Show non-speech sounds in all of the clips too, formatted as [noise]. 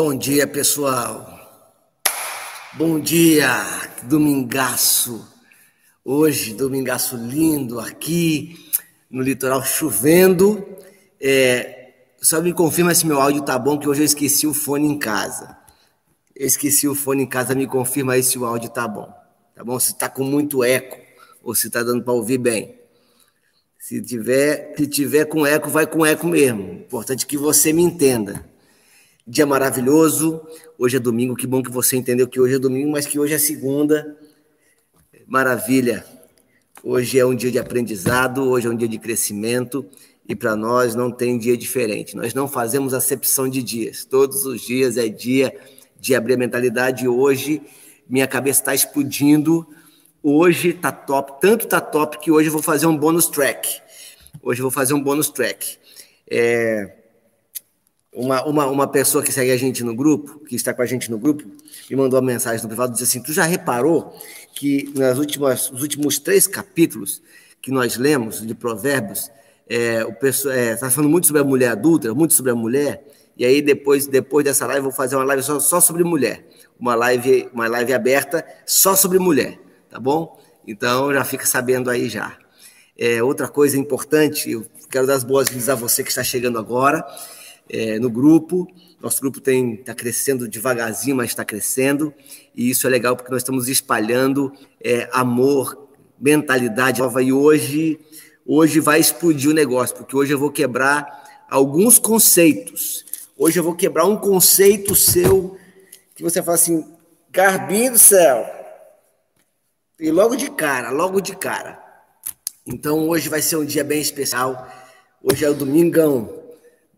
Bom dia, pessoal. Bom dia, domingaço. Hoje, domingaço lindo aqui no litoral chovendo. É, só me confirma se meu áudio tá bom, que hoje eu esqueci o fone em casa. Eu esqueci o fone em casa, me confirma aí se o áudio tá bom. Tá bom? Se tá com muito eco ou se tá dando para ouvir bem. Se tiver, se tiver com eco, vai com eco mesmo. Importante que você me entenda. Dia maravilhoso. Hoje é domingo. Que bom que você entendeu que hoje é domingo, mas que hoje é segunda. Maravilha. Hoje é um dia de aprendizado, hoje é um dia de crescimento e para nós não tem dia diferente. Nós não fazemos acepção de dias. Todos os dias é dia de abrir a mentalidade. Hoje minha cabeça está explodindo. Hoje tá top, tanto tá top que hoje eu vou fazer um bônus track. Hoje eu vou fazer um bônus track. É, uma, uma, uma pessoa que segue a gente no grupo, que está com a gente no grupo, me mandou uma mensagem no privado, disse assim, tu já reparou que nas últimas, nos últimos três capítulos que nós lemos de provérbios, é, o está é, tá falando muito sobre a mulher adulta, muito sobre a mulher, e aí depois, depois dessa live eu vou fazer uma live só, só sobre mulher, uma live, uma live aberta só sobre mulher, tá bom? Então já fica sabendo aí já. É, outra coisa importante, eu quero dar as boas-vindas a você que está chegando agora é, no grupo. Nosso grupo está crescendo devagarzinho, mas está crescendo. E isso é legal porque nós estamos espalhando é, amor, mentalidade nova. E hoje, hoje vai explodir o negócio, porque hoje eu vou quebrar alguns conceitos. Hoje eu vou quebrar um conceito seu que você fala assim, Garbinho do céu. E logo de cara, logo de cara. Então hoje vai ser um dia bem especial. Hoje é o domingão,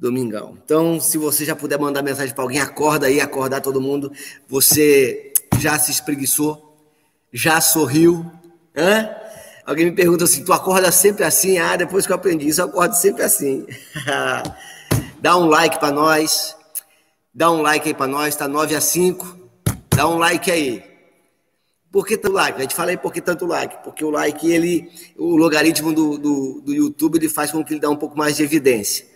domingão. Então, se você já puder mandar mensagem para alguém, acorda aí, acordar todo mundo. Você já se espreguiçou? Já sorriu? Hã? Alguém me pergunta assim: tu acorda sempre assim? Ah, depois que eu aprendi isso, eu acordo sempre assim. [laughs] Dá um like para nós. Dá um like aí para nós, tá 9 a 5. Dá um like aí. Por que tanto like? A gente fala aí por que tanto like? Porque o like, ele, o logaritmo do, do, do YouTube, ele faz com que ele dê um pouco mais de evidência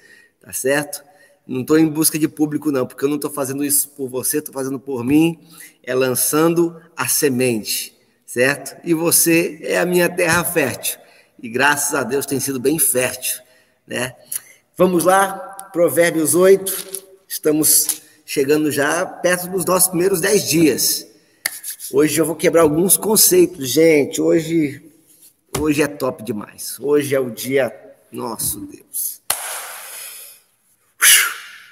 tá certo? Não estou em busca de público, não, porque eu não estou fazendo isso por você, estou fazendo por mim, é lançando a semente, certo? E você é a minha terra fértil, e graças a Deus tem sido bem fértil, né? Vamos lá, Provérbios 8, estamos chegando já perto dos nossos primeiros 10 dias. Hoje eu vou quebrar alguns conceitos, gente. Hoje, hoje é top demais. Hoje é o dia, nosso Deus.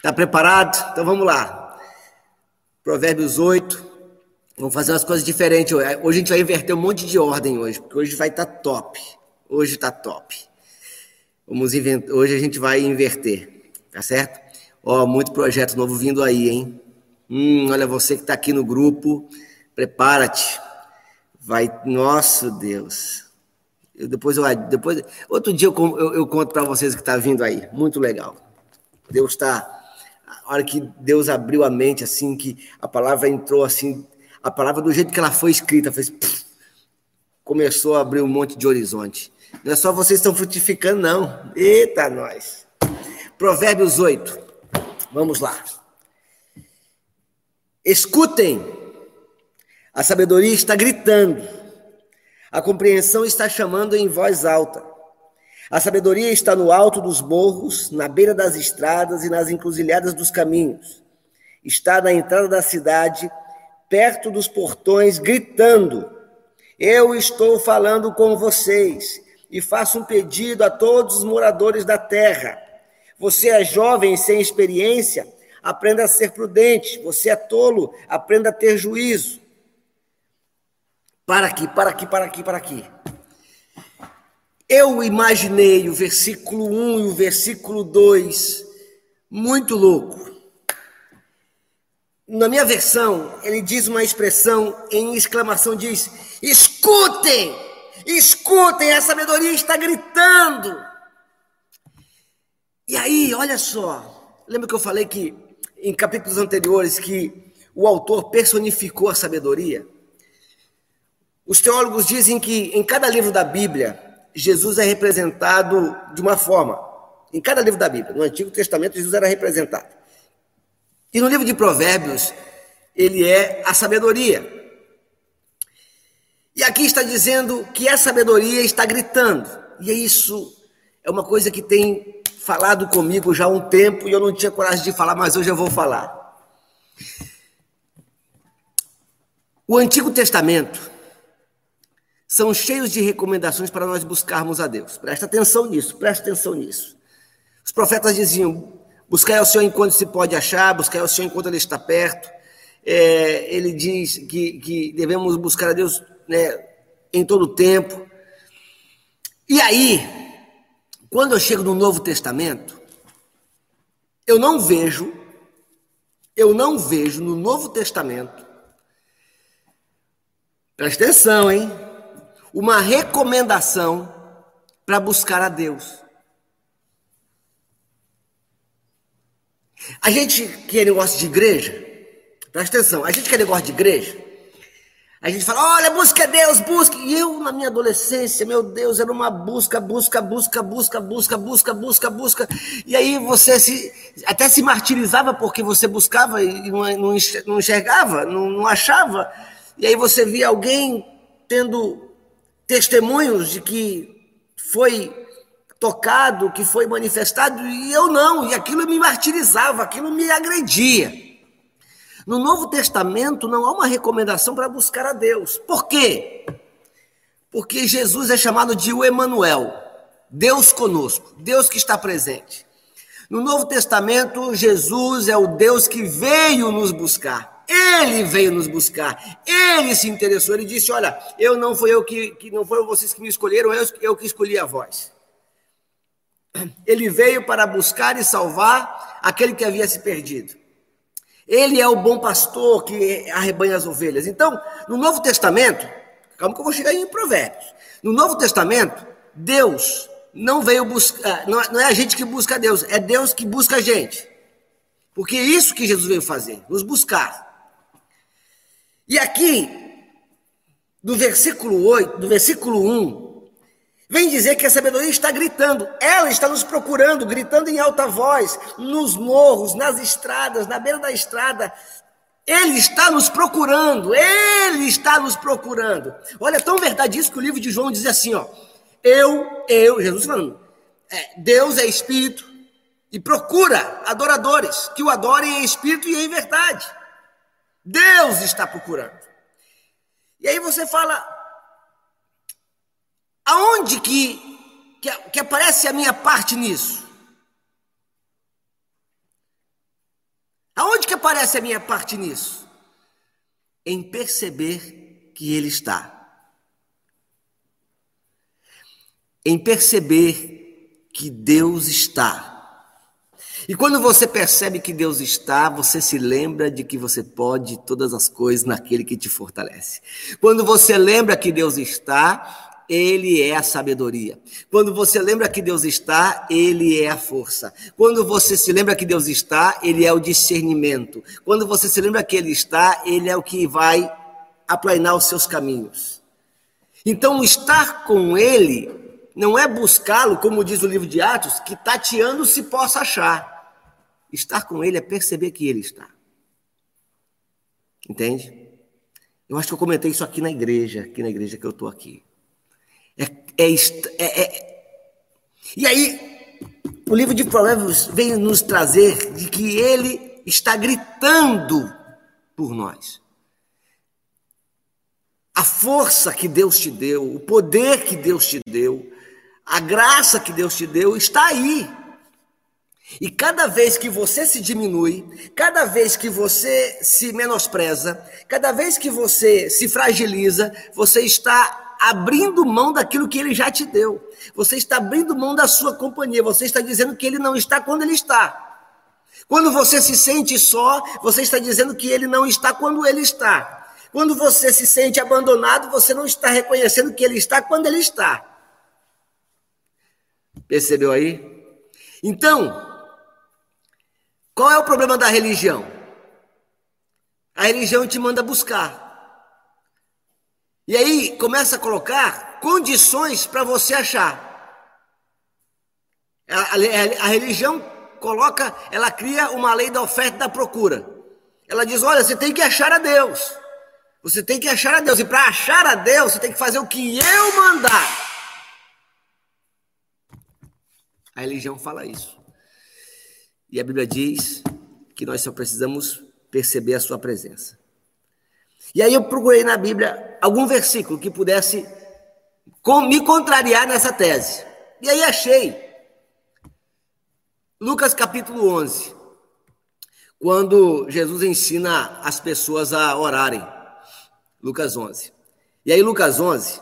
Está preparado? Então vamos lá. Provérbios 8. Vamos fazer umas coisas diferentes hoje. Hoje a gente vai inverter um monte de ordem hoje, porque hoje vai estar tá top. Hoje está top. Vamos inventar. Hoje a gente vai inverter, tá certo? Ó, muito projeto novo vindo aí, hein? Hum, olha você que está aqui no grupo, prepara-te. Vai, nosso Deus. Eu, depois eu, depois outro dia eu, eu, eu conto para vocês o que está vindo aí. Muito legal. Deus está a hora que Deus abriu a mente, assim, que a palavra entrou assim, a palavra do jeito que ela foi escrita, fez, pff, começou a abrir um monte de horizonte. Não é só vocês estão frutificando, não. Eita, nós. Provérbios 8. Vamos lá. Escutem. A sabedoria está gritando. A compreensão está chamando em voz alta. A sabedoria está no alto dos morros, na beira das estradas e nas encruzilhadas dos caminhos. Está na entrada da cidade, perto dos portões, gritando: Eu estou falando com vocês e faço um pedido a todos os moradores da terra. Você é jovem sem experiência, aprenda a ser prudente. Você é tolo, aprenda a ter juízo. Para aqui, para aqui, para aqui, para aqui. Eu imaginei o versículo 1 e o versículo 2 muito louco. Na minha versão, ele diz uma expressão em exclamação, diz: "Escutem! Escutem, a sabedoria está gritando". E aí, olha só, lembra que eu falei que em capítulos anteriores que o autor personificou a sabedoria? Os teólogos dizem que em cada livro da Bíblia Jesus é representado de uma forma. Em cada livro da Bíblia, no Antigo Testamento, Jesus era representado. E no livro de Provérbios, ele é a sabedoria. E aqui está dizendo que a sabedoria está gritando. E isso é uma coisa que tem falado comigo já há um tempo e eu não tinha coragem de falar, mas hoje eu vou falar. O Antigo Testamento são cheios de recomendações para nós buscarmos a Deus. Presta atenção nisso, presta atenção nisso. Os profetas diziam: buscai ao Senhor enquanto se pode achar, buscai ao Senhor enquanto Ele está perto. É, ele diz que, que devemos buscar a Deus né, em todo o tempo. E aí, quando eu chego no Novo Testamento, eu não vejo, eu não vejo no Novo Testamento, presta atenção, hein? Uma recomendação para buscar a Deus. A gente que é negócio de igreja, presta atenção, a gente que é negócio de igreja, a gente fala, olha, busca Deus, busca. E eu, na minha adolescência, meu Deus, era uma busca, busca, busca, busca, busca, busca, busca, busca. E aí você se, até se martirizava porque você buscava e não enxergava, não, não achava. E aí você via alguém tendo testemunhos de que foi tocado, que foi manifestado, e eu não, e aquilo me martirizava, aquilo me agredia. No Novo Testamento não há uma recomendação para buscar a Deus. Por quê? Porque Jesus é chamado de o Emanuel, Deus conosco, Deus que está presente. No Novo Testamento, Jesus é o Deus que veio nos buscar. Ele veio nos buscar. Ele se interessou. Ele disse: Olha, eu não fui eu que, que não foram vocês que me escolheram, eu, eu que escolhi a voz. Ele veio para buscar e salvar aquele que havia se perdido. Ele é o bom pastor que arrebanha as ovelhas. Então, no Novo Testamento, calma que eu vou chegar em Provérbios. No Novo Testamento, Deus não veio buscar, não é a gente que busca Deus, é Deus que busca a gente. Porque é isso que Jesus veio fazer, nos buscar. E aqui, do versículo 8, do versículo 1, Vem dizer que a sabedoria está gritando, ela está nos procurando, gritando em alta voz, nos morros, nas estradas, na beira da estrada. Ele está nos procurando, ele está nos procurando. Olha, é tão verdade isso que o livro de João diz assim: ó, eu, eu, Jesus falando, é, Deus é espírito e procura adoradores que o adorem em espírito e em verdade. Deus está procurando. E aí você fala, Aonde que, que, que aparece a minha parte nisso? Aonde que aparece a minha parte nisso? Em perceber que Ele está. Em perceber que Deus está. E quando você percebe que Deus está, você se lembra de que você pode todas as coisas naquele que te fortalece. Quando você lembra que Deus está, ele é a sabedoria. Quando você lembra que Deus está, Ele é a força. Quando você se lembra que Deus está, Ele é o discernimento. Quando você se lembra que Ele está, Ele é o que vai aplanar os seus caminhos. Então, estar com Ele não é buscá-lo, como diz o livro de Atos, que tateando se possa achar. Estar com Ele é perceber que Ele está. Entende? Eu acho que eu comentei isso aqui na igreja, aqui na igreja que eu estou aqui. É, é, é, é, E aí, o livro de Provérbios vem nos trazer de que ele está gritando por nós. A força que Deus te deu, o poder que Deus te deu, a graça que Deus te deu está aí. E cada vez que você se diminui, cada vez que você se menospreza, cada vez que você se fragiliza, você está abrindo mão daquilo que ele já te deu. Você está abrindo mão da sua companhia. Você está dizendo que ele não está quando ele está. Quando você se sente só, você está dizendo que ele não está quando ele está. Quando você se sente abandonado, você não está reconhecendo que ele está quando ele está. Percebeu aí? Então, qual é o problema da religião? A religião te manda buscar. E aí começa a colocar condições para você achar. A, a, a, religião coloca, ela cria uma lei da oferta e da procura. Ela diz: olha, você tem que achar a Deus. Você tem que achar a Deus. E para achar a Deus, você tem que fazer o que eu mandar. A religião fala isso. E a Bíblia diz que nós só precisamos perceber a sua presença. E aí eu procurei na Bíblia algum versículo que pudesse me contrariar nessa tese. E aí achei. Lucas capítulo 11. Quando Jesus ensina as pessoas a orarem. Lucas 11. E aí Lucas 11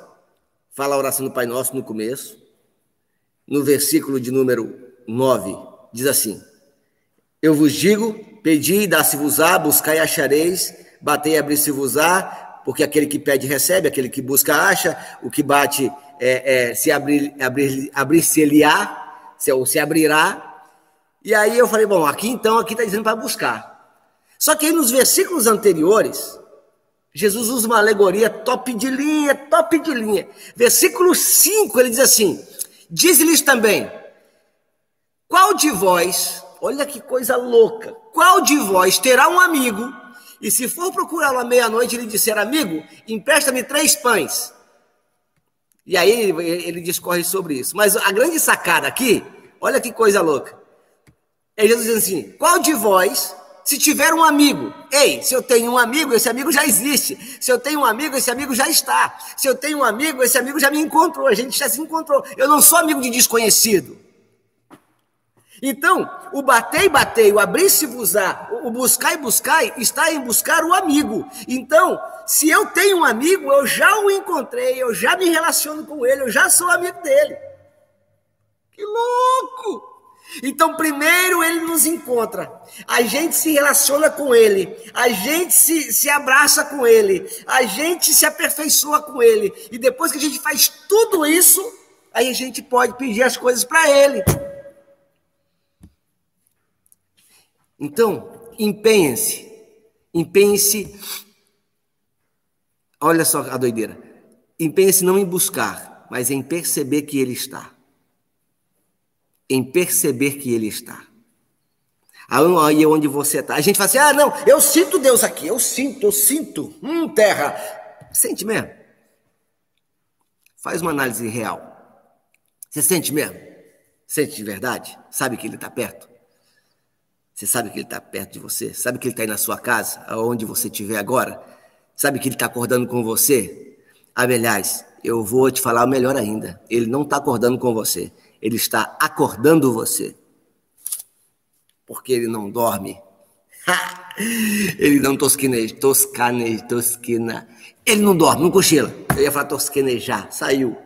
fala a oração do Pai Nosso no começo. No versículo de número 9 diz assim: Eu vos digo, pedi dá-se-vos-á, buscai e achareis, batei e abrir-se-vos-á, porque aquele que pede recebe, aquele que busca acha, o que bate é, é, se abrir, abrir, abrir-se-ele-á, se, se abrirá. E aí eu falei, bom, aqui então, aqui está dizendo para buscar. Só que aí nos versículos anteriores, Jesus usa uma alegoria top de linha, top de linha. Versículo 5, ele diz assim: Diz-lhes também, qual de vós, olha que coisa louca, qual de vós terá um amigo e se for procurá-lo à meia-noite, ele disser, amigo, empresta-me três pães. E aí ele, ele, discorre sobre isso. Mas a grande sacada aqui, olha que coisa louca. É Jesus dizendo assim: qual de vós, se tiver um amigo, ei, se eu tenho um amigo, esse amigo já existe. Se eu tenho um amigo, esse amigo já está. Se eu tenho um amigo, esse amigo já me encontrou. A gente já se encontrou. Eu não sou amigo de desconhecido. Então, o bater e bater, o abrir-se-vos-á, o buscar e buscar, está em buscar o amigo. Então, se eu tenho um amigo, eu já o encontrei, eu já me relaciono com ele, eu já sou amigo dele. Que louco! Então, primeiro ele nos encontra, a gente se relaciona com ele, a gente se, se abraça com ele, a gente se aperfeiçoa com ele, e depois que a gente faz tudo isso, aí a gente pode pedir as coisas para ele. Então, empenhe-se. Empenhe-se. Olha só a doideira. Empenhe-se não em buscar, mas em perceber que Ele está. Em perceber que Ele está. Aí é onde você está. A gente fala assim: ah, não, eu sinto Deus aqui, eu sinto, eu sinto. Hum, terra. Sente mesmo. Faz uma análise real. Você sente mesmo? Sente de verdade? Sabe que Ele está perto? Você sabe que Ele está perto de você? Sabe que Ele está aí na sua casa, aonde você estiver agora? Sabe que Ele está acordando com você? Aliás, eu vou te falar melhor ainda. Ele não está acordando com você. Ele está acordando você. Porque Ele não dorme. [laughs] ele não tosquineja, toscaneja, tosquina. Ele não dorme, não cochila. Eu ia falar tosquenejar, saiu.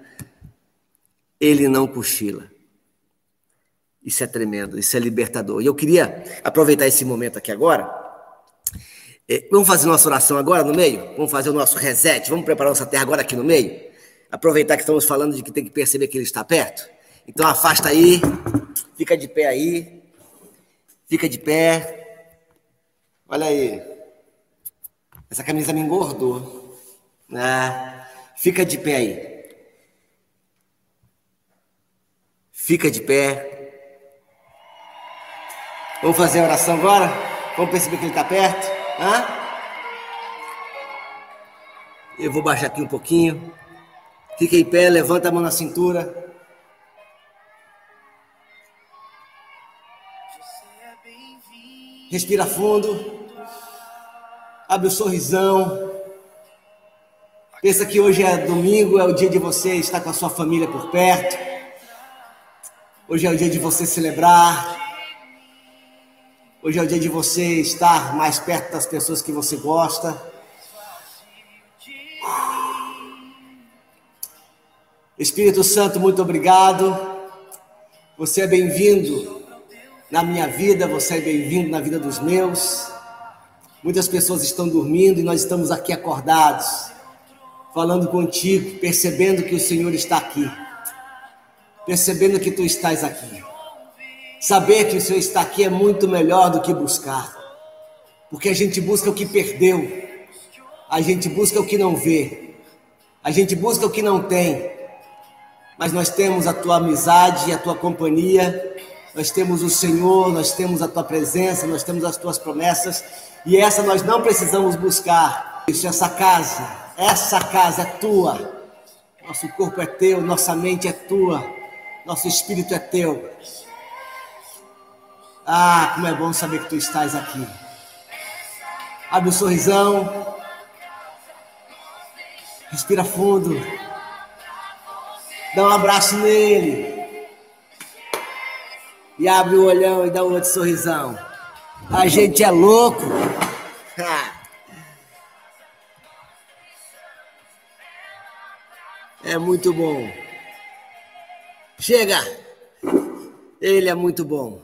Ele não cochila. Isso é tremendo, isso é libertador. E eu queria aproveitar esse momento aqui agora. É, vamos fazer nossa oração agora no meio? Vamos fazer o nosso reset? Vamos preparar nossa terra agora aqui no meio? Aproveitar que estamos falando de que tem que perceber que ele está perto? Então afasta aí, fica de pé aí, fica de pé. Olha aí, essa camisa me engordou. Ah, fica de pé aí. Fica de pé. Vamos fazer a oração agora? Vamos perceber que ele está perto? Hã? Eu vou baixar aqui um pouquinho. Fica em pé, levanta a mão na cintura. Respira fundo. Abre o sorrisão. Pensa que hoje é domingo, é o dia de você estar com a sua família por perto. Hoje é o dia de você celebrar. Hoje é o dia de você estar mais perto das pessoas que você gosta. Espírito Santo, muito obrigado. Você é bem-vindo na minha vida, você é bem-vindo na vida dos meus. Muitas pessoas estão dormindo e nós estamos aqui acordados, falando contigo, percebendo que o Senhor está aqui, percebendo que tu estás aqui. Saber que o Senhor está aqui é muito melhor do que buscar, porque a gente busca o que perdeu, a gente busca o que não vê, a gente busca o que não tem, mas nós temos a tua amizade e a tua companhia, Nós temos o Senhor, nós temos a tua presença, nós temos as tuas promessas e essa nós não precisamos buscar. Isso, essa casa, essa casa é tua. Nosso corpo é teu, nossa mente é tua, nosso espírito é teu. Ah, como é bom saber que tu estás aqui. Abre o um sorrisão. Respira fundo. Dá um abraço nele. E abre o olhão e dá um outro sorrisão. A gente é louco. [laughs] É muito bom. Chega! Ele é muito bom.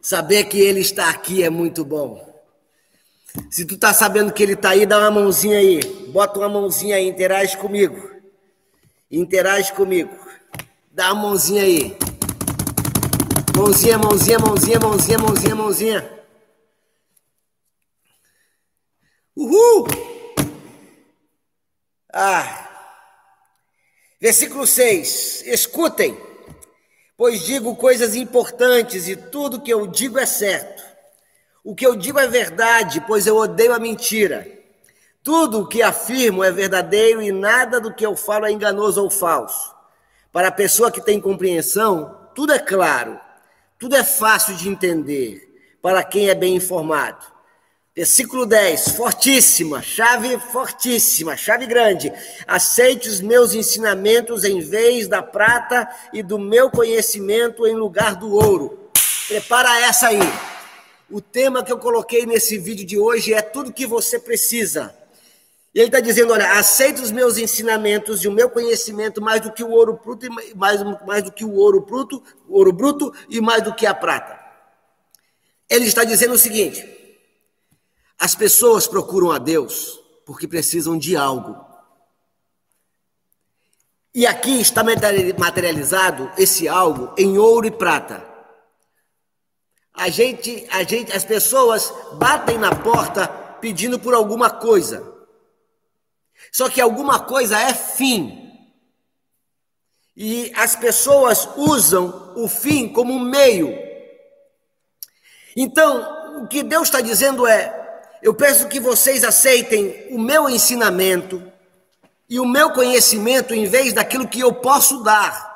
Saber que ele está aqui é muito bom. Se tu tá sabendo que ele tá aí, dá uma mãozinha aí. Bota uma mãozinha aí, interage comigo. Interage comigo. Dá uma mãozinha aí. Mãozinha, mãozinha, mãozinha, mãozinha, mãozinha, mãozinha. Uhul! Ah. Versículo 6. Escutem, pois digo coisas importantes e tudo que eu digo é certo. O que eu digo é verdade, pois eu odeio a mentira. Tudo o que afirmo é verdadeiro e nada do que eu falo é enganoso ou falso. Para a pessoa que tem compreensão, tudo é claro, tudo é fácil de entender, para quem é bem informado. Versículo 10, fortíssima, chave fortíssima, chave grande. Aceite os meus ensinamentos em vez da prata e do meu conhecimento em lugar do ouro. Prepara essa aí. O tema que eu coloquei nesse vídeo de hoje é tudo que você precisa. E ele está dizendo: olha, aceite os meus ensinamentos e o meu conhecimento mais do que o ouro bruto, e mais, mais do que o ouro bruto, ouro bruto e mais do que a prata. Ele está dizendo o seguinte as pessoas procuram a Deus porque precisam de algo. E aqui está materializado esse algo em ouro e prata. A gente, a gente, as pessoas batem na porta pedindo por alguma coisa. Só que alguma coisa é fim. E as pessoas usam o fim como um meio. Então, o que Deus está dizendo é: eu peço que vocês aceitem o meu ensinamento e o meu conhecimento em vez daquilo que eu posso dar.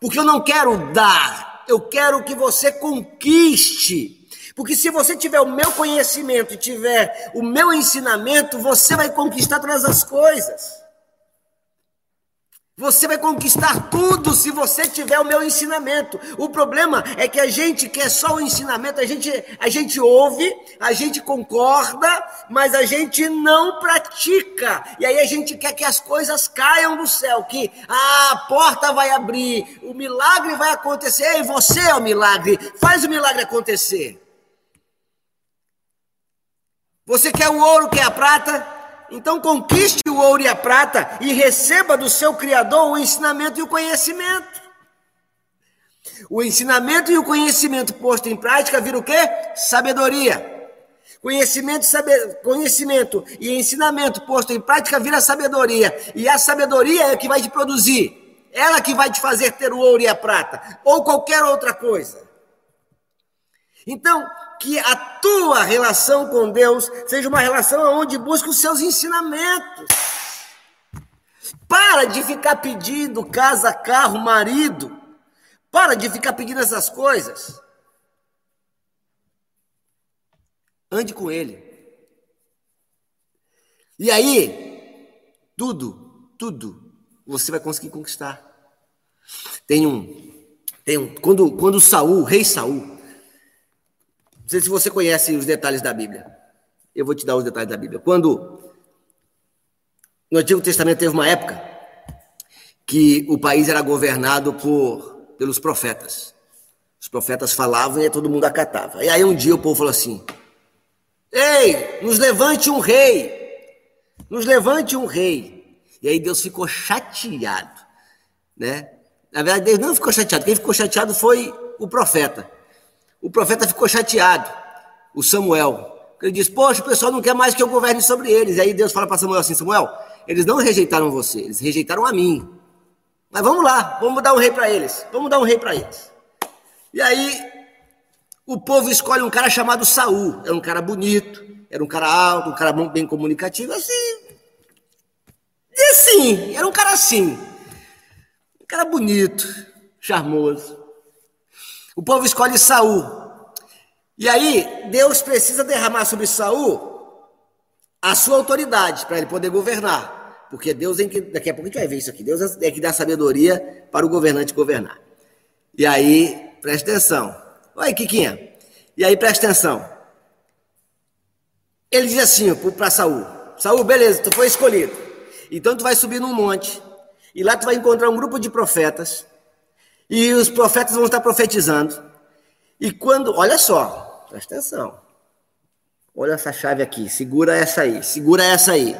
Porque eu não quero dar, eu quero que você conquiste. Porque se você tiver o meu conhecimento e tiver o meu ensinamento, você vai conquistar todas as coisas. Você vai conquistar tudo se você tiver o meu ensinamento. O problema é que a gente quer só o ensinamento, a gente, a gente ouve, a gente concorda, mas a gente não pratica. E aí a gente quer que as coisas caiam do céu, que a porta vai abrir, o milagre vai acontecer. E você é o milagre, faz o milagre acontecer. Você quer o ouro, quer a prata? Então conquiste o ouro e a prata e receba do seu Criador o ensinamento e o conhecimento. O ensinamento e o conhecimento posto em prática vira o quê? Sabedoria. Conhecimento, saber, conhecimento e ensinamento posto em prática vira sabedoria. E a sabedoria é que vai te produzir. Ela que vai te fazer ter o ouro e a prata. Ou qualquer outra coisa. Então, que a tua relação com Deus seja uma relação onde busca os seus ensinamentos. Para de ficar pedindo casa, carro, marido. Para de ficar pedindo essas coisas. Ande com ele. E aí, tudo, tudo, você vai conseguir conquistar. Tem um, tem um, quando, quando Saul, rei Saul, não sei se você conhece os detalhes da Bíblia. Eu vou te dar os detalhes da Bíblia. Quando no Antigo Testamento teve uma época que o país era governado por pelos profetas. Os profetas falavam e todo mundo acatava. E aí um dia o povo falou assim: Ei, nos levante um rei! Nos levante um rei! E aí Deus ficou chateado, né? Na verdade, Deus não ficou chateado. Quem ficou chateado foi o profeta o profeta ficou chateado, o Samuel. Ele diz: Poxa, o pessoal não quer mais que eu governe sobre eles. E aí Deus fala para Samuel assim: Samuel, eles não rejeitaram você, eles rejeitaram a mim. Mas vamos lá, vamos dar um rei para eles. Vamos dar um rei para eles. E aí o povo escolhe um cara chamado Saul. Era um cara bonito, era um cara alto, um cara bem comunicativo, assim. E assim, era um cara assim. Um cara bonito, charmoso. O povo escolhe Saul. E aí, Deus precisa derramar sobre Saul a sua autoridade para ele poder governar. Porque Deus que, daqui a pouco a gente vai ver isso aqui. Deus é que dá sabedoria para o governante governar. E aí, presta atenção. Oi, Kikinha. E aí, presta atenção. Ele diz assim para Saul: Saul, beleza, tu foi escolhido. Então tu vai subir num monte. E lá tu vai encontrar um grupo de profetas. E os profetas vão estar profetizando. E quando, olha só, presta atenção. Olha essa chave aqui, segura essa aí, segura essa aí.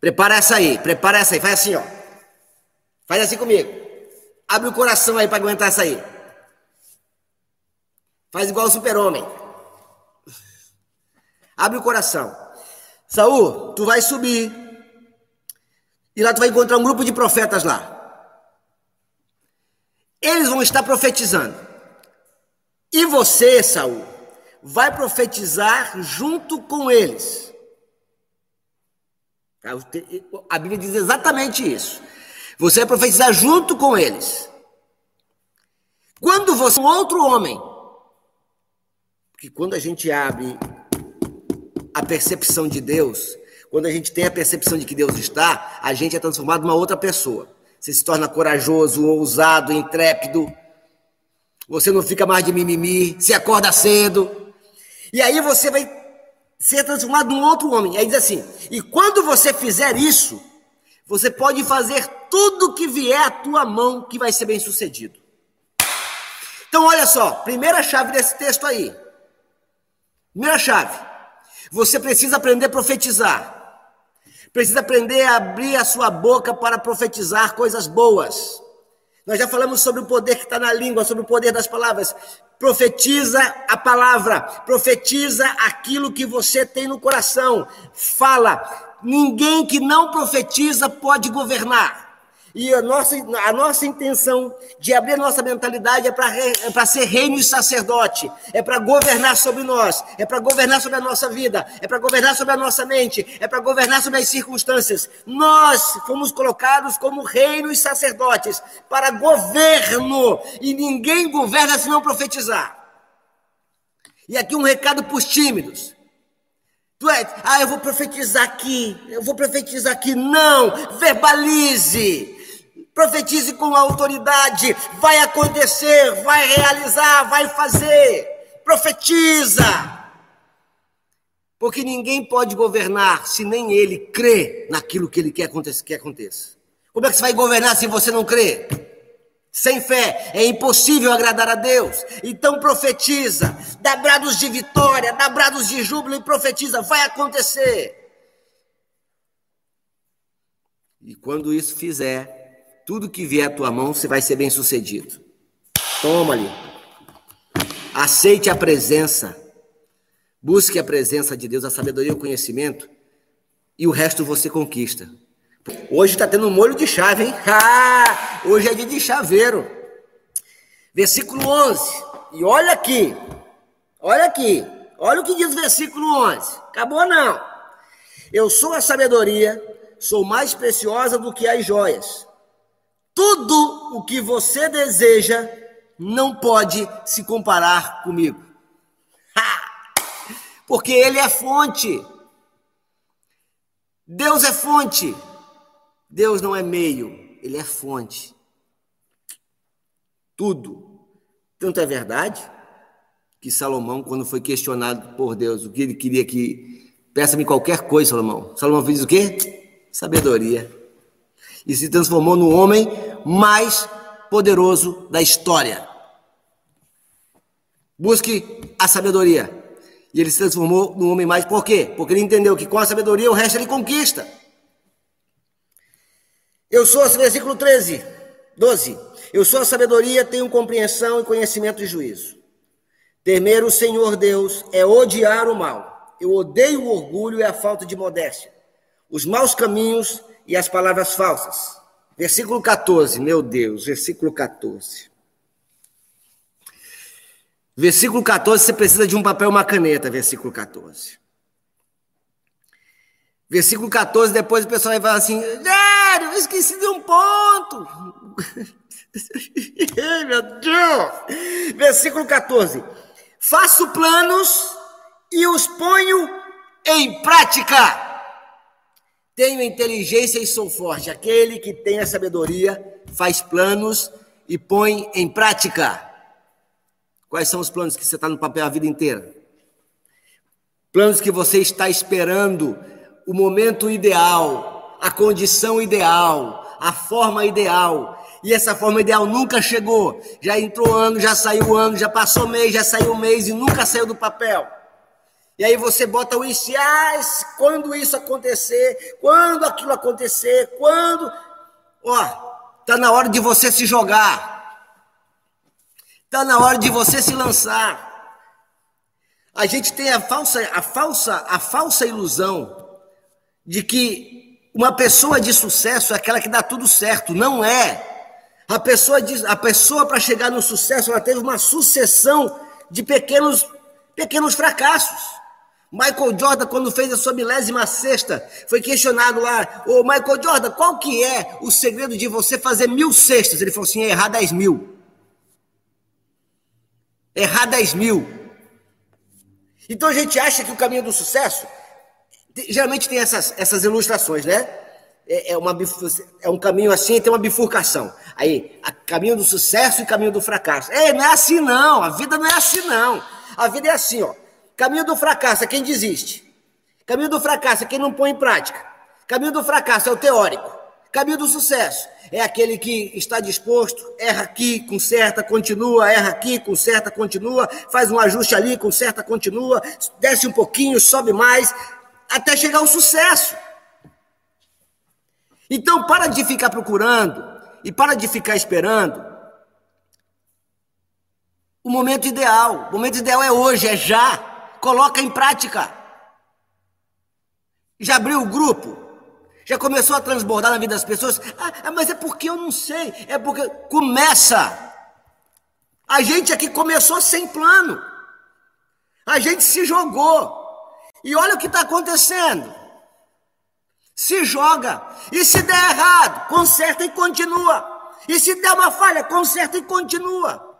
Prepara essa aí, prepara essa aí, faz assim, ó. Faz assim comigo. Abre o coração aí para aguentar essa aí. Faz igual o super-homem. Abre o coração. Saul, tu vai subir. E lá tu vai encontrar um grupo de profetas lá. Eles vão estar profetizando. E você, Saul, vai profetizar junto com eles. A Bíblia diz exatamente isso. Você vai profetizar junto com eles. Quando você, um outro homem, que quando a gente abre a percepção de Deus, quando a gente tem a percepção de que Deus está, a gente é transformado numa outra pessoa. Você se torna corajoso, ousado, intrépido. Você não fica mais de mimimi, se acorda cedo. E aí você vai ser transformado num outro homem. Aí diz assim: e quando você fizer isso, você pode fazer tudo que vier à tua mão que vai ser bem sucedido. Então, olha só, primeira chave desse texto aí. Primeira chave. Você precisa aprender a profetizar. Precisa aprender a abrir a sua boca para profetizar coisas boas. Nós já falamos sobre o poder que está na língua, sobre o poder das palavras. Profetiza a palavra, profetiza aquilo que você tem no coração. Fala. Ninguém que não profetiza pode governar. E a nossa, a nossa intenção de abrir a nossa mentalidade é para é ser reino e sacerdote, é para governar sobre nós, é para governar sobre a nossa vida, é para governar sobre a nossa mente, é para governar sobre as circunstâncias. Nós fomos colocados como reino e sacerdotes para governo, e ninguém governa se não profetizar. E aqui um recado para os tímidos. É, ah, eu vou profetizar aqui, eu vou profetizar aqui. Não, verbalize. Profetize com autoridade. Vai acontecer, vai realizar, vai fazer. Profetiza. Porque ninguém pode governar se nem ele crê naquilo que ele quer que aconteça. Como é que você vai governar se você não crê? Sem fé é impossível agradar a Deus. Então profetiza, dá brados de vitória, dá brados de júbilo e profetiza, vai acontecer. E quando isso fizer, tudo que vier à tua mão, você vai ser bem sucedido. Toma ali. Aceite a presença. Busque a presença de Deus, a sabedoria e o conhecimento. E o resto você conquista. Hoje está tendo um molho de chave, hein? [laughs] Ah, hoje é dia de chaveiro. Versículo 11. E olha aqui. Olha aqui. Olha o que diz o versículo 11. Acabou não. Eu sou a sabedoria, sou mais preciosa do que as joias. Tudo o que você deseja não pode se comparar comigo. Ha! Porque Ele é fonte. Deus é fonte. Deus não é meio, Ele é fonte. Tudo. Tanto é verdade que Salomão, quando foi questionado por Deus, o que ele queria que. Peça-me qualquer coisa, Salomão. Salomão fez o quê? Sabedoria e se transformou no homem mais poderoso da história. Busque a sabedoria. E ele se transformou no homem mais. Por quê? Porque ele entendeu que com a sabedoria o resto ele conquista. Eu sou, versículo 13, 12. Eu sou a sabedoria, tenho compreensão e conhecimento e juízo. Temer o Senhor Deus é odiar o mal. Eu odeio o orgulho e a falta de modéstia. Os maus caminhos e as palavras falsas. Versículo 14, meu Deus, versículo 14. Versículo 14, você precisa de um papel e uma caneta, versículo 14. Versículo 14, depois o pessoal vai falar assim: Dário, eu esqueci de um ponto. [laughs] Meu Deus! Versículo 14: Faço planos e os ponho em prática. Tenho inteligência e sou forte. Aquele que tem a sabedoria faz planos e põe em prática. Quais são os planos que você está no papel a vida inteira? Planos que você está esperando o momento ideal, a condição ideal, a forma ideal. E essa forma ideal nunca chegou. Já entrou ano, já saiu ano, já passou mês, já saiu mês e nunca saiu do papel. E aí você bota o isso, ah, quando isso acontecer, quando aquilo acontecer, quando. Ó, tá na hora de você se jogar. Tá na hora de você se lançar. A gente tem a falsa, a falsa, a falsa ilusão de que uma pessoa de sucesso é aquela que dá tudo certo. Não é. A pessoa, a pessoa para chegar no sucesso, ela teve uma sucessão de pequenos, pequenos fracassos. Michael Jordan, quando fez a sua milésima sexta, foi questionado lá, ô Michael Jordan, qual que é o segredo de você fazer mil cestas? Ele falou assim, é errar dez mil. Errar dez mil. Então a gente acha que o caminho do sucesso, geralmente tem essas, essas ilustrações, né? É, é, uma, é um caminho assim, tem uma bifurcação. Aí, caminho do sucesso e caminho do fracasso. É, não é assim não, a vida não é assim não. A vida é assim, ó. Caminho do fracasso é quem desiste. Caminho do fracasso é quem não põe em prática. Caminho do fracasso é o teórico. Caminho do sucesso é aquele que está disposto, erra aqui, conserta, continua, erra aqui, conserta, continua, faz um ajuste ali, conserta, continua, desce um pouquinho, sobe mais, até chegar ao sucesso. Então, para de ficar procurando e para de ficar esperando o momento ideal. O momento ideal é hoje, é já coloca em prática. Já abriu o grupo? Já começou a transbordar na vida das pessoas? Ah, mas é porque eu não sei. É porque começa. A gente aqui começou sem plano. A gente se jogou. E olha o que está acontecendo. Se joga. E se der errado, conserta e continua. E se der uma falha, conserta e continua.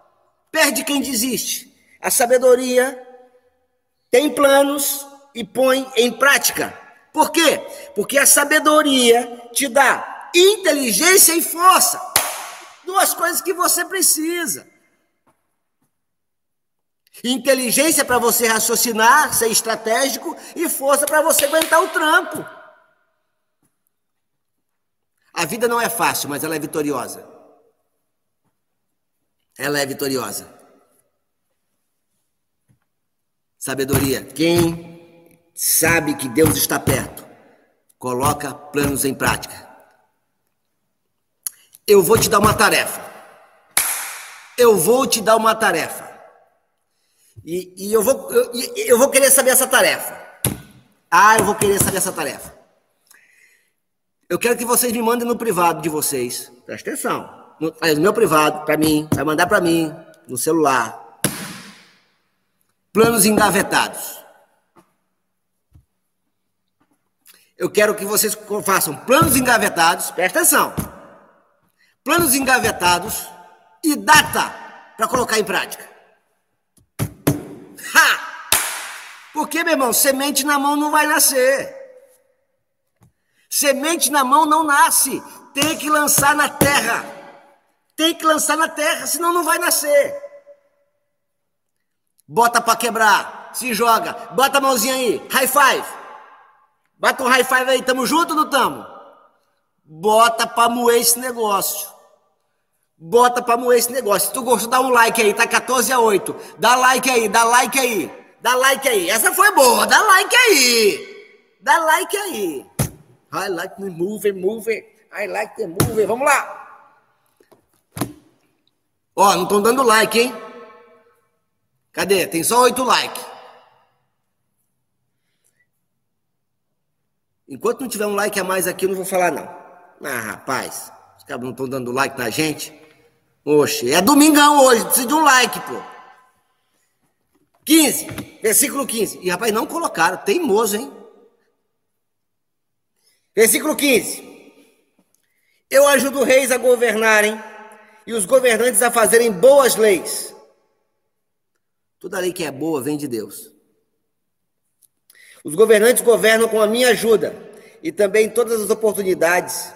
Perde quem desiste. A sabedoria tem planos e põe em prática. Por quê? Porque a sabedoria te dá inteligência e força. Duas coisas que você precisa. Inteligência para você raciocinar, ser estratégico e força para você aguentar o trampo. A vida não é fácil, mas ela é vitoriosa. Ela é vitoriosa. Sabedoria. Quem sabe que Deus está perto, coloca planos em prática. Eu vou te dar uma tarefa. Eu vou te dar uma tarefa. E, e eu, vou, eu, eu vou querer saber essa tarefa. Ah, eu vou querer saber essa tarefa. Eu quero que vocês me mandem no privado de vocês. Presta atenção. No, no meu privado, para mim, vai mandar para mim, no celular planos engavetados. Eu quero que vocês façam planos engavetados, presta atenção. Planos engavetados e data para colocar em prática. Ha! Porque, meu irmão, semente na mão não vai nascer. Semente na mão não nasce. Tem que lançar na terra. Tem que lançar na terra, senão não vai nascer. Bota para quebrar. Se joga. Bota a mãozinha aí. High five. Bota um high five aí. Tamo junto ou não tamo? Bota para moer esse negócio. Bota para moer esse negócio. Se tu gostou, dá um like aí. Tá 14 a 8. Dá like aí. Dá like aí. Dá like aí. Essa foi boa. Dá like aí. Dá like aí. I like the movie, movie. I like the movie. Vamos lá. Ó, não estão dando like, hein? Cadê? Tem só oito likes. Enquanto não tiver um like a mais aqui, eu não vou falar, não. Ah, rapaz, os caras não estão dando like na gente. Oxe, é domingão hoje, precisa de um like, pô. 15, versículo 15. E rapaz, não colocaram, teimoso, hein? Versículo 15. Eu ajudo reis a governarem e os governantes a fazerem boas leis. Toda lei que é boa vem de Deus. Os governantes governam com a minha ajuda e também todas as oportunidades,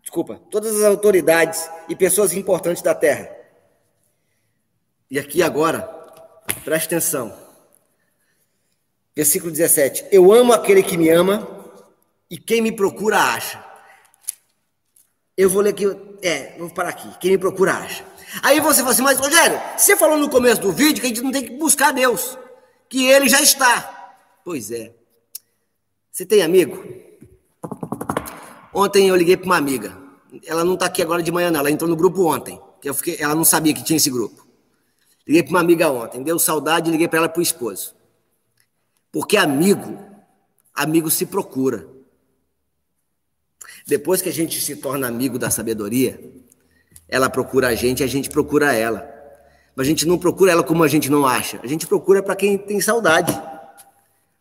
desculpa, todas as autoridades e pessoas importantes da terra. E aqui agora, preste atenção. Versículo 17: Eu amo aquele que me ama e quem me procura acha. Eu vou ler aqui, é, vamos parar aqui. Quem me procura acha. Aí você fala assim, mas Rogério, você falou no começo do vídeo que a gente não tem que buscar Deus, que ele já está. Pois é. Você tem amigo? Ontem eu liguei para uma amiga. Ela não está aqui agora de manhã, não. Ela entrou no grupo ontem. Eu fiquei, ela não sabia que tinha esse grupo. Liguei para uma amiga ontem. Deu saudade liguei para ela para o esposo. Porque amigo, amigo se procura. Depois que a gente se torna amigo da sabedoria, ela procura a gente, a gente procura ela. Mas a gente não procura ela como a gente não acha. A gente procura para quem tem saudade.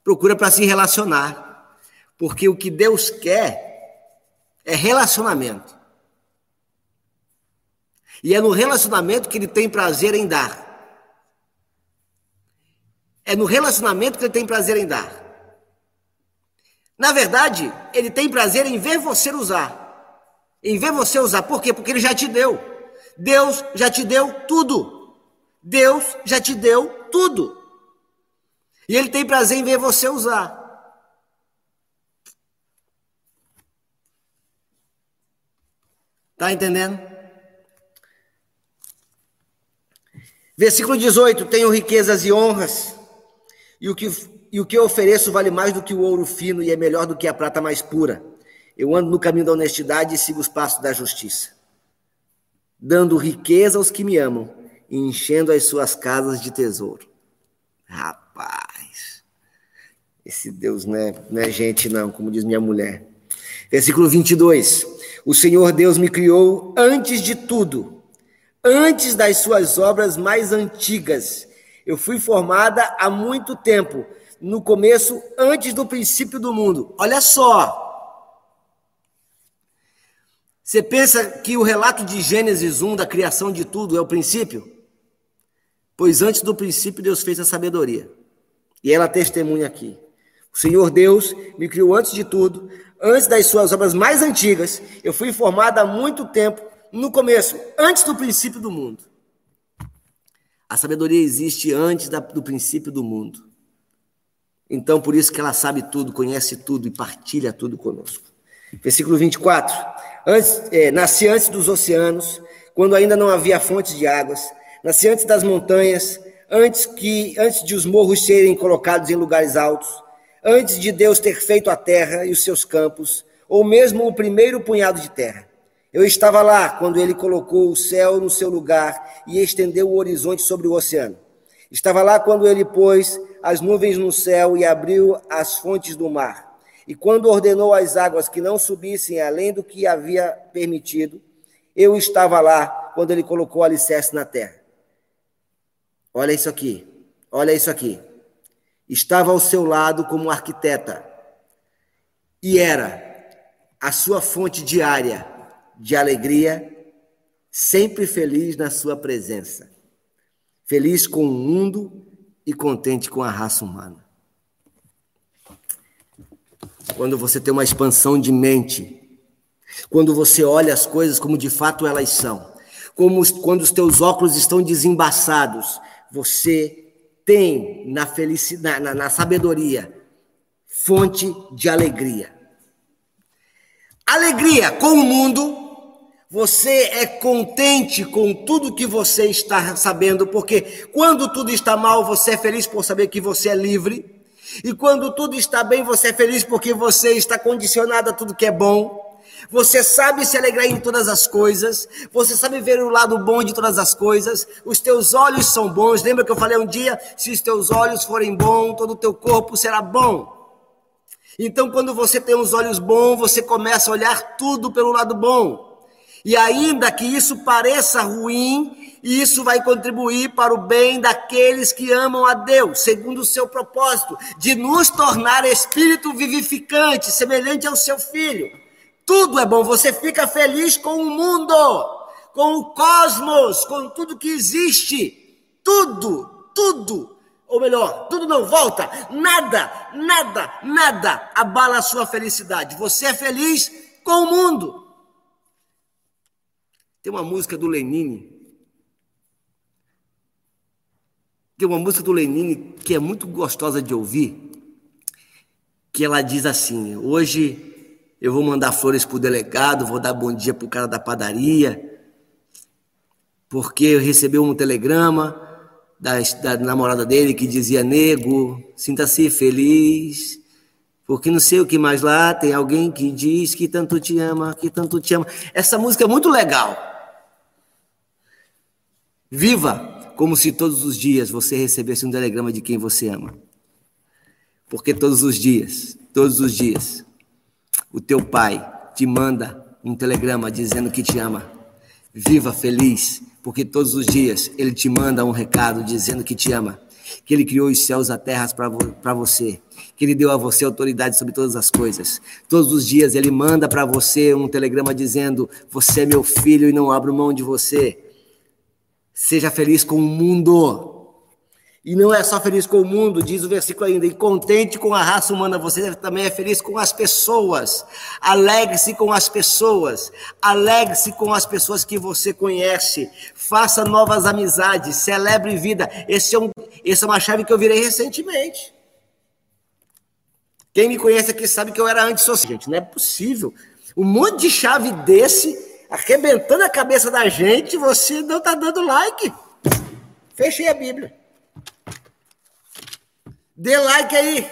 Procura para se relacionar. Porque o que Deus quer é relacionamento. E é no relacionamento que ele tem prazer em dar. É no relacionamento que ele tem prazer em dar. Na verdade, ele tem prazer em ver você usar. Em ver você usar. Por quê? Porque ele já te deu. Deus já te deu tudo. Deus já te deu tudo. E ele tem prazer em ver você usar. Tá entendendo? Versículo 18: Tenho riquezas e honras, e o que e o que eu ofereço vale mais do que o ouro fino e é melhor do que a prata mais pura. Eu ando no caminho da honestidade e sigo os passos da justiça, dando riqueza aos que me amam e enchendo as suas casas de tesouro. Rapaz, esse Deus não é, não é gente, não, como diz minha mulher. Versículo 22. O Senhor Deus me criou antes de tudo, antes das suas obras mais antigas. Eu fui formada há muito tempo no começo, antes do princípio do mundo. Olha só. Você pensa que o relato de Gênesis 1, da criação de tudo, é o princípio? Pois antes do princípio, Deus fez a sabedoria. E ela testemunha aqui. O Senhor Deus me criou antes de tudo, antes das suas obras mais antigas. Eu fui formada há muito tempo, no começo, antes do princípio do mundo. A sabedoria existe antes da, do princípio do mundo. Então, por isso que ela sabe tudo, conhece tudo e partilha tudo conosco. Versículo 24. Antes, é, nasci antes dos oceanos, quando ainda não havia fontes de águas. Nasci antes das montanhas, antes, que, antes de os morros serem colocados em lugares altos. Antes de Deus ter feito a terra e os seus campos, ou mesmo o primeiro punhado de terra. Eu estava lá quando ele colocou o céu no seu lugar e estendeu o horizonte sobre o oceano. Estava lá quando ele pôs as nuvens no céu e abriu as fontes do mar. E quando ordenou as águas que não subissem além do que havia permitido, eu estava lá quando ele colocou o alicerce na terra. Olha isso aqui, olha isso aqui. Estava ao seu lado como arquiteta e era a sua fonte diária de alegria, sempre feliz na sua presença, feliz com o mundo e contente com a raça humana. Quando você tem uma expansão de mente, quando você olha as coisas como de fato elas são, como quando os teus óculos estão desembaçados, você tem na felicidade, na, na sabedoria, fonte de alegria. Alegria com o mundo você é contente com tudo que você está sabendo, porque quando tudo está mal, você é feliz por saber que você é livre. E quando tudo está bem, você é feliz porque você está condicionado a tudo que é bom. Você sabe se alegrar em todas as coisas, você sabe ver o lado bom de todas as coisas, os teus olhos são bons. Lembra que eu falei um dia: se os teus olhos forem bons, todo o teu corpo será bom. Então, quando você tem os olhos bons, você começa a olhar tudo pelo lado bom. E ainda que isso pareça ruim, isso vai contribuir para o bem daqueles que amam a Deus, segundo o seu propósito, de nos tornar espírito vivificante, semelhante ao seu filho. Tudo é bom, você fica feliz com o mundo, com o cosmos, com tudo que existe. Tudo, tudo. Ou melhor, tudo não volta, nada, nada, nada abala a sua felicidade. Você é feliz com o mundo. Tem uma música do Lenine. Tem uma música do Lenine que é muito gostosa de ouvir, que ela diz assim: Hoje eu vou mandar flores pro delegado, vou dar bom dia pro cara da padaria, porque eu recebi um telegrama da, da namorada dele que dizia: Nego, sinta-se feliz, porque não sei o que mais lá, tem alguém que diz que tanto te ama, que tanto te ama. Essa música é muito legal. Viva como se todos os dias você recebesse um telegrama de quem você ama. Porque todos os dias, todos os dias, o teu pai te manda um telegrama dizendo que te ama. Viva feliz, porque todos os dias ele te manda um recado dizendo que te ama, que ele criou os céus e a terra para você, que ele deu a você autoridade sobre todas as coisas. Todos os dias ele manda para você um telegrama dizendo: Você é meu filho e não abro mão de você. Seja feliz com o mundo. E não é só feliz com o mundo, diz o versículo ainda, e contente com a raça humana, você também é feliz com as pessoas. Alegre-se com as pessoas. Alegre-se com as pessoas que você conhece. Faça novas amizades, celebre vida. Esse é um, essa é uma chave que eu virei recentemente. Quem me conhece aqui sabe que eu era antissocial. Gente, não é possível. Um monte de chave desse arrebentando a cabeça da gente, você não está dando like. Fechei a Bíblia. Dê like aí.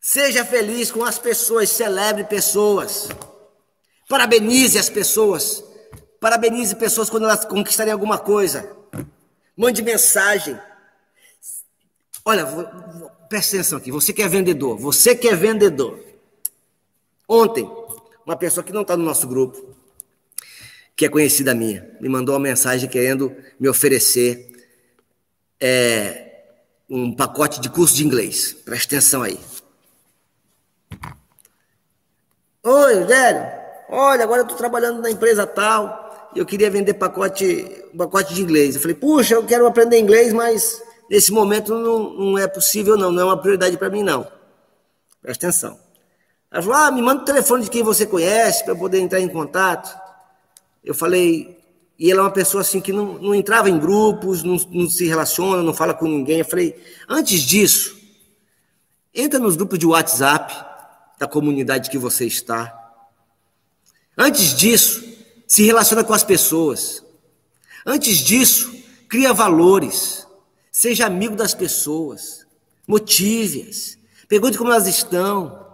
Seja feliz com as pessoas, celebre pessoas. Parabenize as pessoas. Parabenize pessoas quando elas conquistarem alguma coisa. Mande mensagem. Olha, presta atenção aqui. Você que é vendedor, você que é vendedor. Ontem, uma pessoa que não está no nosso grupo, que é conhecida minha, me mandou uma mensagem querendo me oferecer é, um pacote de curso de inglês. Presta atenção aí. Oi, Rogério. Olha, agora eu estou trabalhando na empresa tal e eu queria vender pacote, pacote de inglês. Eu falei, puxa, eu quero aprender inglês, mas nesse momento não, não é possível, não. Não é uma prioridade para mim, não. Presta atenção. Ela falou: ah, me manda o telefone de quem você conhece para eu poder entrar em contato. Eu falei, e ela é uma pessoa assim que não, não entrava em grupos, não, não se relaciona, não fala com ninguém. Eu falei, antes disso, entra nos grupos de WhatsApp da comunidade que você está. Antes disso, se relaciona com as pessoas. Antes disso, cria valores. Seja amigo das pessoas. Motive-as. Pergunte como elas estão.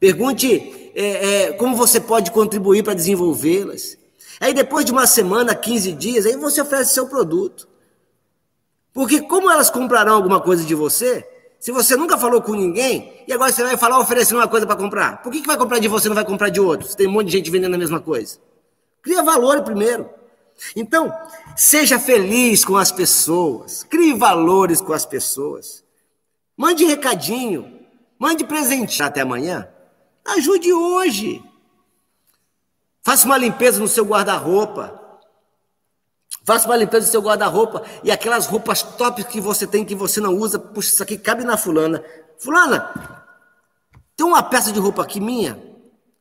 Pergunte é, é, como você pode contribuir para desenvolvê-las. Aí depois de uma semana, 15 dias, aí você oferece seu produto. Porque como elas comprarão alguma coisa de você, se você nunca falou com ninguém, e agora você vai falar oferecendo uma coisa para comprar, por que, que vai comprar de você e não vai comprar de outros? Tem um monte de gente vendendo a mesma coisa. Cria valor primeiro. Então, seja feliz com as pessoas, crie valores com as pessoas. Mande recadinho, mande presente. Até amanhã. Ajude hoje. Faça uma limpeza no seu guarda-roupa. Faça uma limpeza no seu guarda-roupa e aquelas roupas top que você tem que você não usa, puxa, isso aqui cabe na fulana. Fulana, tem uma peça de roupa aqui minha.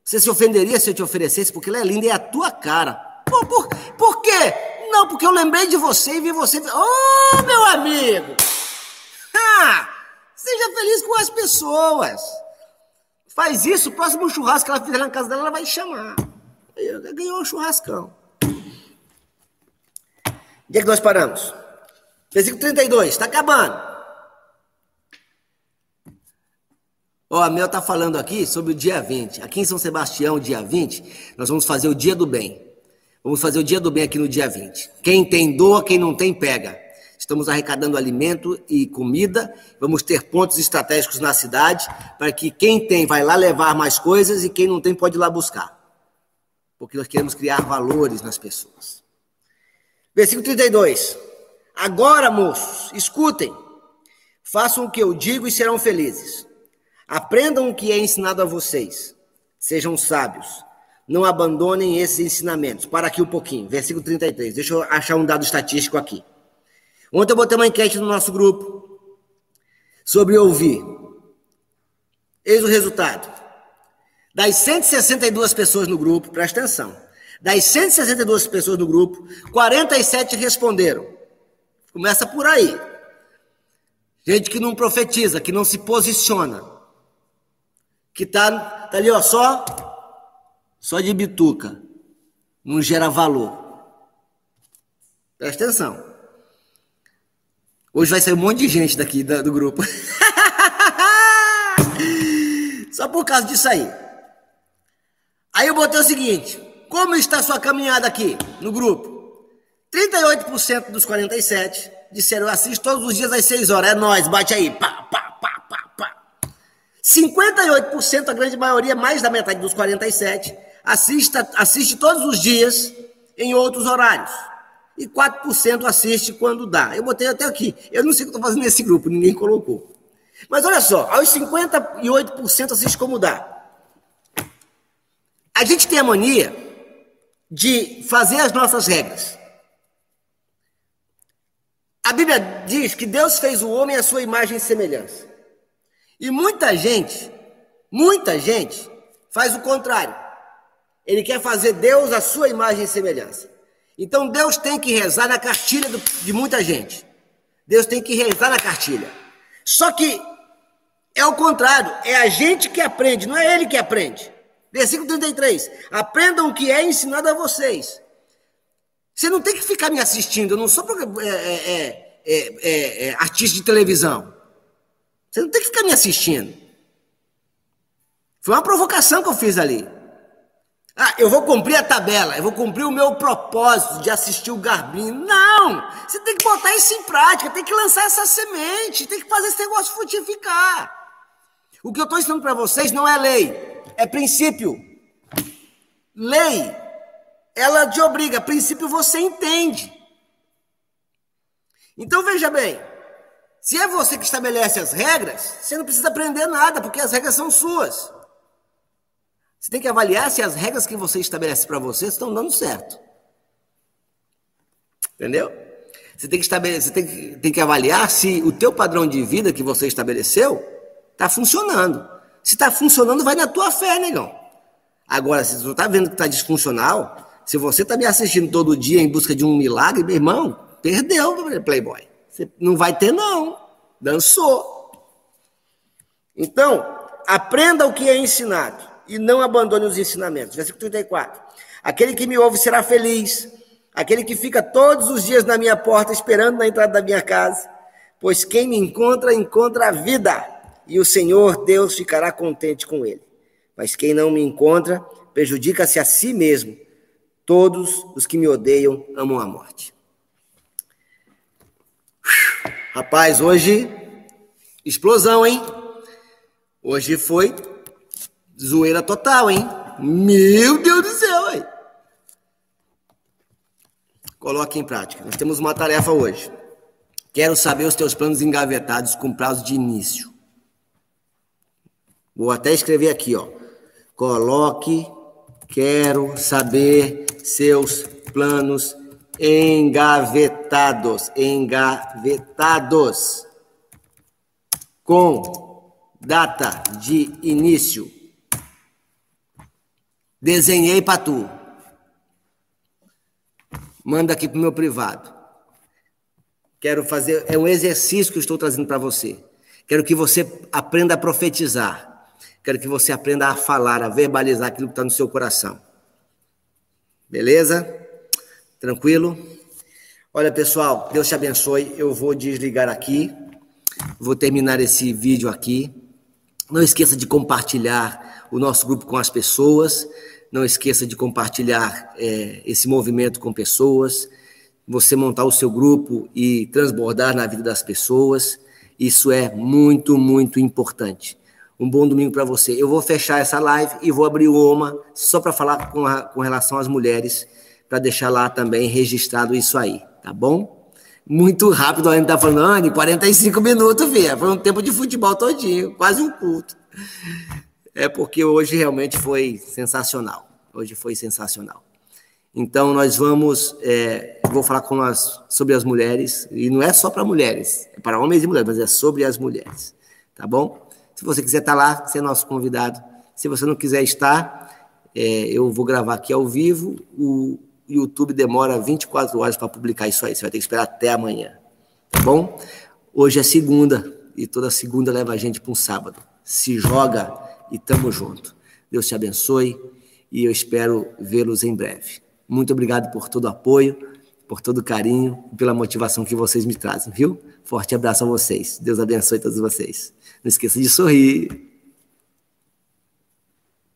Você se ofenderia se eu te oferecesse, porque ela é linda e é a tua cara. Por, por, por quê? Não, porque eu lembrei de você e vi você. Oh, meu amigo! Ah, seja feliz com as pessoas. Faz isso, o próximo churrasco que ela fizer na casa dela, ela vai chamar. Ganhou um churrascão. Onde é que nós paramos? Versículo 32, está acabando. Ó, a Mel está falando aqui sobre o dia 20. Aqui em São Sebastião, dia 20, nós vamos fazer o dia do bem. Vamos fazer o dia do bem aqui no dia 20. Quem tem doa, quem não tem, pega. Estamos arrecadando alimento e comida. Vamos ter pontos estratégicos na cidade para que quem tem vai lá levar mais coisas e quem não tem pode ir lá buscar. Porque nós queremos criar valores nas pessoas. Versículo 32. Agora, moços, escutem, façam o que eu digo e serão felizes. Aprendam o que é ensinado a vocês. Sejam sábios. Não abandonem esses ensinamentos. Para aqui um pouquinho. Versículo 33. Deixa eu achar um dado estatístico aqui. Ontem eu botei uma enquete no nosso grupo sobre ouvir. Eis o resultado. Das 162 pessoas no grupo, presta atenção. Das 162 pessoas no grupo, 47 responderam. Começa por aí. Gente que não profetiza, que não se posiciona que tá, tá ali, ó, só, só de bituca. Não gera valor. Presta atenção. Hoje vai sair um monte de gente daqui do, do grupo. [laughs] só por causa disso aí. Aí eu botei o seguinte: como está a sua caminhada aqui no grupo? 38% dos 47 disseram: eu assisto todos os dias às 6 horas. É nós, bate aí. Pá, pá. 58%, a grande maioria, mais da metade dos 47, assista, assiste todos os dias em outros horários. E 4% assiste quando dá. Eu botei até aqui. Eu não sei o que estou fazendo nesse grupo, ninguém colocou. Mas olha só, aos 58% assiste como dá. A gente tem a mania de fazer as nossas regras. A Bíblia diz que Deus fez o homem à sua imagem e semelhança. E muita gente, muita gente faz o contrário. Ele quer fazer Deus a sua imagem e semelhança. Então Deus tem que rezar na cartilha de muita gente. Deus tem que rezar na cartilha. Só que é o contrário, é a gente que aprende, não é ele que aprende. Versículo 33. Aprendam o que é ensinado a vocês. Você não tem que ficar me assistindo, eu não sou é, é, é, artista de televisão. Você não tem que ficar me assistindo. Foi uma provocação que eu fiz ali. Ah, eu vou cumprir a tabela, eu vou cumprir o meu propósito de assistir o Garbinho. Não! Você tem que botar isso em prática, tem que lançar essa semente, tem que fazer esse negócio frutificar. O que eu estou ensinando para vocês não é lei, é princípio. Lei, ela te obriga, princípio você entende. Então veja bem, se é você que estabelece as regras, você não precisa aprender nada, porque as regras são suas. Você tem que avaliar se as regras que você estabelece para você estão dando certo. Entendeu? Você tem que estabelecer, tem que, tem que avaliar se o teu padrão de vida que você estabeleceu está funcionando. Se está funcionando, vai na tua fé, negão. Agora, se você está vendo que está disfuncional, se você está me assistindo todo dia em busca de um milagre, meu irmão, perdeu, Playboy. Você não vai ter, não. Dançou. Então, aprenda o que é ensinado e não abandone os ensinamentos. Versículo 34. Aquele que me ouve será feliz. Aquele que fica todos os dias na minha porta esperando na entrada da minha casa. Pois quem me encontra, encontra a vida. E o Senhor Deus ficará contente com ele. Mas quem não me encontra, prejudica-se a si mesmo. Todos os que me odeiam amam a morte. Rapaz, hoje, explosão, hein? Hoje foi zoeira total, hein? Meu Deus do céu, hein? Coloque em prática. Nós temos uma tarefa hoje. Quero saber os teus planos engavetados com prazo de início. Vou até escrever aqui, ó. Coloque, quero saber seus planos engavetados, engavetados, com data de início. Desenhei para tu. Manda aqui pro meu privado. Quero fazer, é um exercício que eu estou trazendo para você. Quero que você aprenda a profetizar. Quero que você aprenda a falar, a verbalizar aquilo que está no seu coração. Beleza? Tranquilo? Olha, pessoal, Deus te abençoe. Eu vou desligar aqui. Vou terminar esse vídeo aqui. Não esqueça de compartilhar o nosso grupo com as pessoas. Não esqueça de compartilhar é, esse movimento com pessoas. Você montar o seu grupo e transbordar na vida das pessoas. Isso é muito, muito importante. Um bom domingo para você. Eu vou fechar essa live e vou abrir uma só para falar com, a, com relação às mulheres, para deixar lá também registrado isso aí, tá bom? Muito rápido, a gente tá falando, Anne, 45 minutos, filha. Foi um tempo de futebol todinho, quase um culto. É porque hoje realmente foi sensacional. Hoje foi sensacional. Então, nós vamos. É, vou falar com as, sobre as mulheres, e não é só para mulheres, é para homens e mulheres, mas é sobre as mulheres. Tá bom? Se você quiser estar tá lá, você é nosso convidado. Se você não quiser estar, é, eu vou gravar aqui ao vivo. O YouTube demora 24 horas para publicar isso aí. Você vai ter que esperar até amanhã. Tá bom? Hoje é segunda, e toda segunda leva a gente para um sábado. Se joga e tamo junto. Deus te abençoe e eu espero vê-los em breve. Muito obrigado por todo o apoio, por todo o carinho e pela motivação que vocês me trazem, viu? Forte abraço a vocês. Deus abençoe todos vocês. Não esqueça de sorrir.